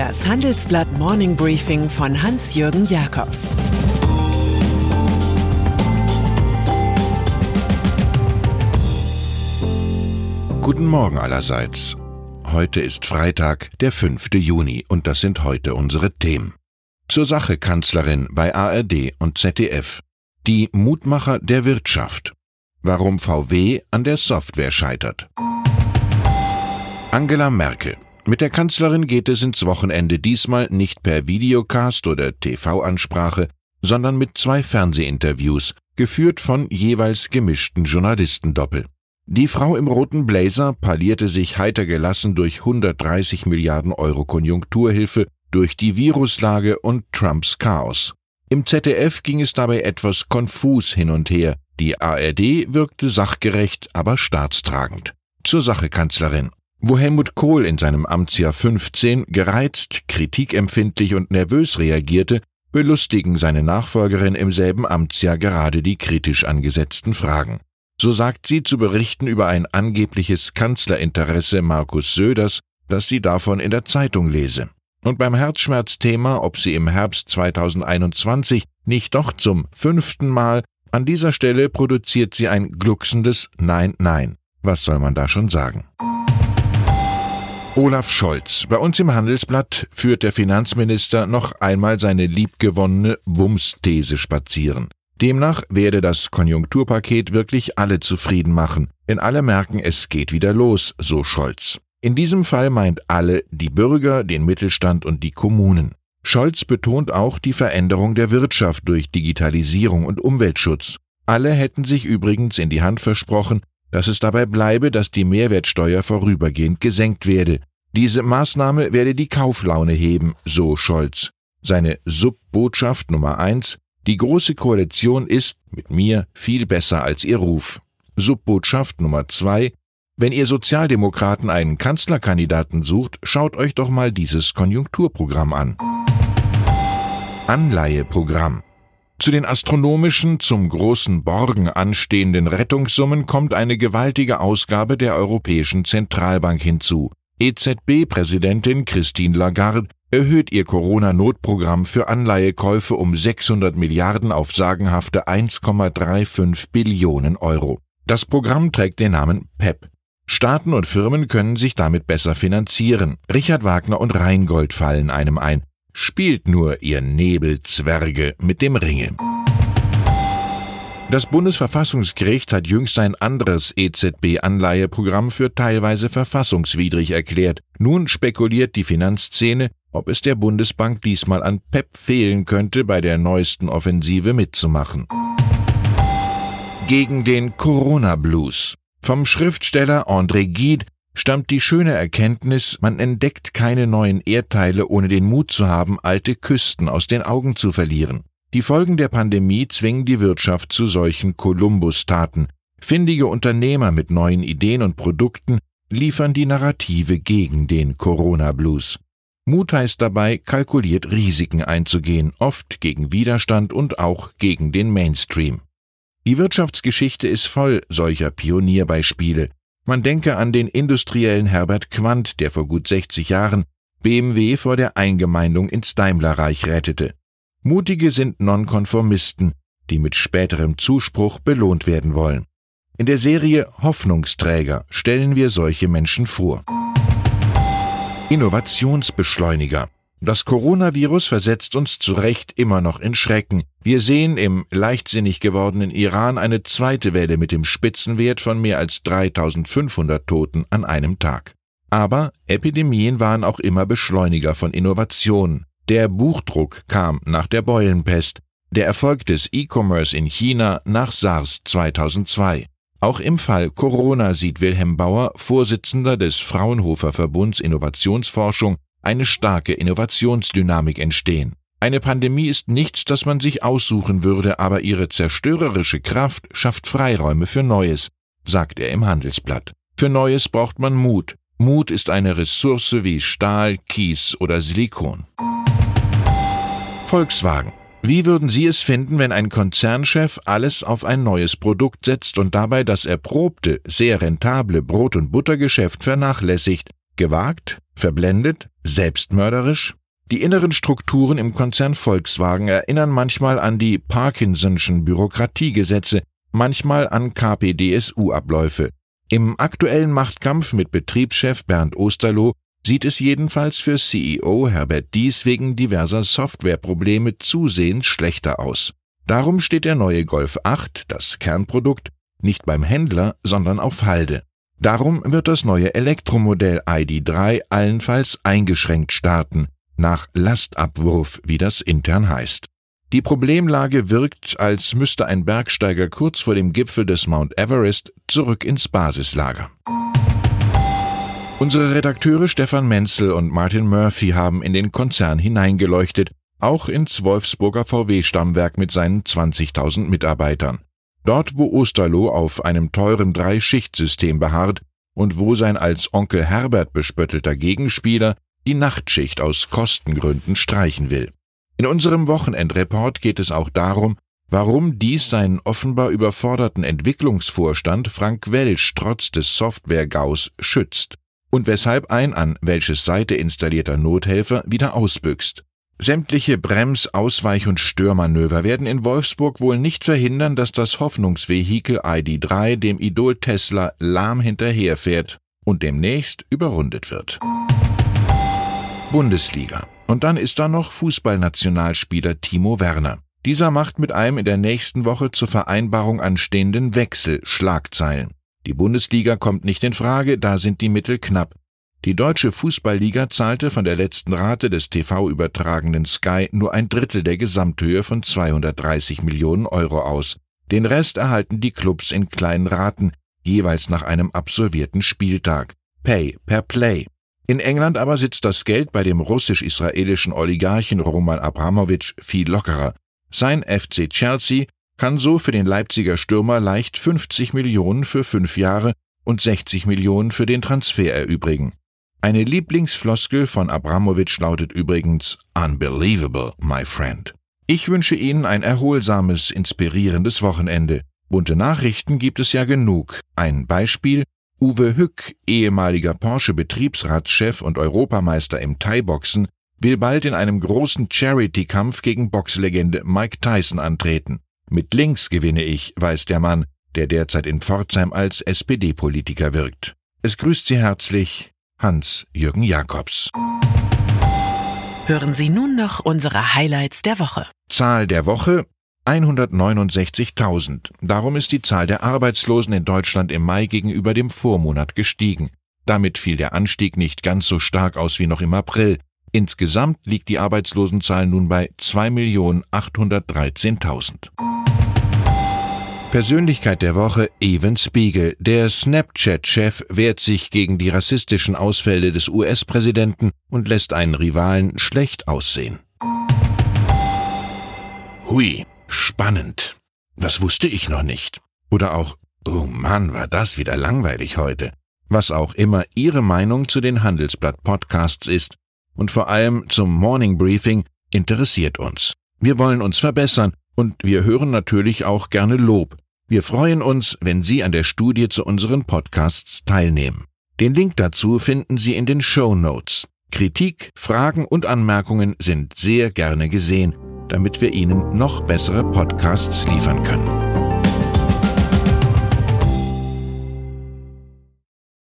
Das Handelsblatt Morning Briefing von Hans-Jürgen Jakobs Guten Morgen allerseits. Heute ist Freitag, der 5. Juni, und das sind heute unsere Themen. Zur Sache Kanzlerin bei ARD und ZDF. Die Mutmacher der Wirtschaft. Warum VW an der Software scheitert. Angela Merkel. Mit der Kanzlerin geht es ins Wochenende diesmal nicht per Videocast oder TV-Ansprache, sondern mit zwei Fernsehinterviews, geführt von jeweils gemischten Journalistendoppel. Die Frau im roten Blazer parlierte sich heiter gelassen durch 130 Milliarden Euro Konjunkturhilfe, durch die Viruslage und Trumps Chaos. Im ZDF ging es dabei etwas konfus hin und her, die ARD wirkte sachgerecht, aber staatstragend. Zur Sache Kanzlerin. Wo Helmut Kohl in seinem Amtsjahr 15 gereizt, kritikempfindlich und nervös reagierte, belustigen seine Nachfolgerin im selben Amtsjahr gerade die kritisch angesetzten Fragen. So sagt sie zu berichten über ein angebliches Kanzlerinteresse Markus Söders, dass sie davon in der Zeitung lese. Und beim Herzschmerzthema, ob sie im Herbst 2021 nicht doch zum fünften Mal, an dieser Stelle produziert sie ein glucksendes Nein, Nein. Was soll man da schon sagen? Olaf Scholz. Bei uns im Handelsblatt führt der Finanzminister noch einmal seine liebgewonnene Wumms-These spazieren. Demnach werde das Konjunkturpaket wirklich alle zufrieden machen, denn alle merken, es geht wieder los, so Scholz. In diesem Fall meint alle die Bürger, den Mittelstand und die Kommunen. Scholz betont auch die Veränderung der Wirtschaft durch Digitalisierung und Umweltschutz. Alle hätten sich übrigens in die Hand versprochen, dass es dabei bleibe, dass die Mehrwertsteuer vorübergehend gesenkt werde. Diese Maßnahme werde die Kauflaune heben, so Scholz. Seine Subbotschaft Nummer eins Die große Koalition ist, mit mir, viel besser als ihr Ruf. Subbotschaft Nummer zwei wenn ihr Sozialdemokraten einen Kanzlerkandidaten sucht, schaut euch doch mal dieses Konjunkturprogramm an. Anleiheprogramm. Zu den astronomischen, zum großen Borgen anstehenden Rettungssummen kommt eine gewaltige Ausgabe der Europäischen Zentralbank hinzu. EZB-Präsidentin Christine Lagarde erhöht ihr Corona-Notprogramm für Anleihekäufe um 600 Milliarden auf sagenhafte 1,35 Billionen Euro. Das Programm trägt den Namen PEP, Staaten und Firmen können sich damit besser finanzieren. Richard Wagner und Rheingold fallen einem ein. Spielt nur, ihr Nebelzwerge, mit dem Ringe. Das Bundesverfassungsgericht hat jüngst ein anderes EZB-Anleiheprogramm für teilweise verfassungswidrig erklärt. Nun spekuliert die Finanzszene, ob es der Bundesbank diesmal an PEP fehlen könnte, bei der neuesten Offensive mitzumachen. Gegen den Corona-Blues. Vom Schriftsteller André Gide stammt die schöne Erkenntnis, man entdeckt keine neuen Erdteile, ohne den Mut zu haben, alte Küsten aus den Augen zu verlieren. Die Folgen der Pandemie zwingen die Wirtschaft zu solchen Kolumbus-Taten. Findige Unternehmer mit neuen Ideen und Produkten liefern die Narrative gegen den Corona-Blues. Mut heißt dabei, kalkuliert Risiken einzugehen, oft gegen Widerstand und auch gegen den Mainstream. Die Wirtschaftsgeschichte ist voll solcher Pionierbeispiele. Man denke an den industriellen Herbert Quandt, der vor gut 60 Jahren BMW vor der Eingemeindung ins Daimlerreich rettete. Mutige sind Nonkonformisten, die mit späterem Zuspruch belohnt werden wollen. In der Serie Hoffnungsträger stellen wir solche Menschen vor. Innovationsbeschleuniger das Coronavirus versetzt uns zu Recht immer noch in Schrecken. Wir sehen im leichtsinnig gewordenen Iran eine zweite Welle mit dem Spitzenwert von mehr als 3500 Toten an einem Tag. Aber Epidemien waren auch immer Beschleuniger von Innovationen. Der Buchdruck kam nach der Beulenpest, der Erfolg des E-Commerce in China nach SARS 2002. Auch im Fall Corona sieht Wilhelm Bauer, Vorsitzender des Fraunhofer Verbunds Innovationsforschung, eine starke Innovationsdynamik entstehen. Eine Pandemie ist nichts, das man sich aussuchen würde, aber ihre zerstörerische Kraft schafft Freiräume für Neues, sagt er im Handelsblatt. Für Neues braucht man Mut. Mut ist eine Ressource wie Stahl, Kies oder Silikon. Volkswagen. Wie würden Sie es finden, wenn ein Konzernchef alles auf ein neues Produkt setzt und dabei das erprobte, sehr rentable Brot- und Buttergeschäft vernachlässigt? Gewagt? Verblendet? Selbstmörderisch? Die inneren Strukturen im Konzern Volkswagen erinnern manchmal an die Parkinson'schen Bürokratiegesetze, manchmal an KPDSU-Abläufe. Im aktuellen Machtkampf mit Betriebschef Bernd Osterloh sieht es jedenfalls für CEO Herbert Dies wegen diverser Softwareprobleme zusehends schlechter aus. Darum steht der neue Golf 8, das Kernprodukt, nicht beim Händler, sondern auf Halde. Darum wird das neue Elektromodell ID3 allenfalls eingeschränkt starten nach Lastabwurf, wie das intern heißt. Die Problemlage wirkt, als müsste ein Bergsteiger kurz vor dem Gipfel des Mount Everest zurück ins Basislager. Unsere Redakteure Stefan Menzel und Martin Murphy haben in den Konzern hineingeleuchtet, auch ins Wolfsburger VW-Stammwerk mit seinen 20.000 Mitarbeitern. Dort, wo Osterloh auf einem teuren Drei-Schicht-System beharrt und wo sein als Onkel Herbert bespöttelter Gegenspieler die Nachtschicht aus Kostengründen streichen will. In unserem Wochenendreport geht es auch darum, warum dies seinen offenbar überforderten Entwicklungsvorstand Frank Welsch trotz des Software-Gaus schützt und weshalb ein an welches Seite installierter Nothelfer wieder ausbüchst. Sämtliche Brems-, Ausweich- und Störmanöver werden in Wolfsburg wohl nicht verhindern, dass das Hoffnungsvehikel ID3 dem Idol Tesla lahm hinterherfährt und demnächst überrundet wird. Bundesliga. Und dann ist da noch Fußballnationalspieler Timo Werner. Dieser macht mit einem in der nächsten Woche zur Vereinbarung anstehenden Wechsel Schlagzeilen. Die Bundesliga kommt nicht in Frage, da sind die Mittel knapp. Die deutsche Fußballliga zahlte von der letzten Rate des TV-übertragenden Sky nur ein Drittel der Gesamthöhe von 230 Millionen Euro aus. Den Rest erhalten die Clubs in kleinen Raten, jeweils nach einem absolvierten Spieltag. Pay per Play. In England aber sitzt das Geld bei dem russisch-israelischen Oligarchen Roman Abramowitsch viel lockerer. Sein FC Chelsea kann so für den Leipziger Stürmer leicht 50 Millionen für fünf Jahre und 60 Millionen für den Transfer erübrigen. Eine Lieblingsfloskel von Abramowitsch lautet übrigens Unbelievable, my friend. Ich wünsche Ihnen ein erholsames, inspirierendes Wochenende. Bunte Nachrichten gibt es ja genug. Ein Beispiel Uwe Hück, ehemaliger Porsche-Betriebsratschef und Europameister im Thai-Boxen, will bald in einem großen Charity-Kampf gegen Boxlegende Mike Tyson antreten. Mit links gewinne ich, weiß der Mann, der derzeit in Pforzheim als SPD-Politiker wirkt. Es grüßt Sie herzlich Hans-Jürgen Jakobs. Hören Sie nun noch unsere Highlights der Woche. Zahl der Woche 169.000. Darum ist die Zahl der Arbeitslosen in Deutschland im Mai gegenüber dem Vormonat gestiegen. Damit fiel der Anstieg nicht ganz so stark aus wie noch im April. Insgesamt liegt die Arbeitslosenzahl nun bei 2.813.000. Persönlichkeit der Woche Evan Spiegel. Der Snapchat-Chef wehrt sich gegen die rassistischen Ausfälle des US-Präsidenten und lässt einen Rivalen schlecht aussehen. Hui, Spannend. Das wusste ich noch nicht. Oder auch, oh Mann, war das wieder langweilig heute. Was auch immer Ihre Meinung zu den Handelsblatt-Podcasts ist und vor allem zum Morning Briefing interessiert uns. Wir wollen uns verbessern und wir hören natürlich auch gerne Lob. Wir freuen uns, wenn Sie an der Studie zu unseren Podcasts teilnehmen. Den Link dazu finden Sie in den Show Notes. Kritik, Fragen und Anmerkungen sind sehr gerne gesehen damit wir Ihnen noch bessere Podcasts liefern können.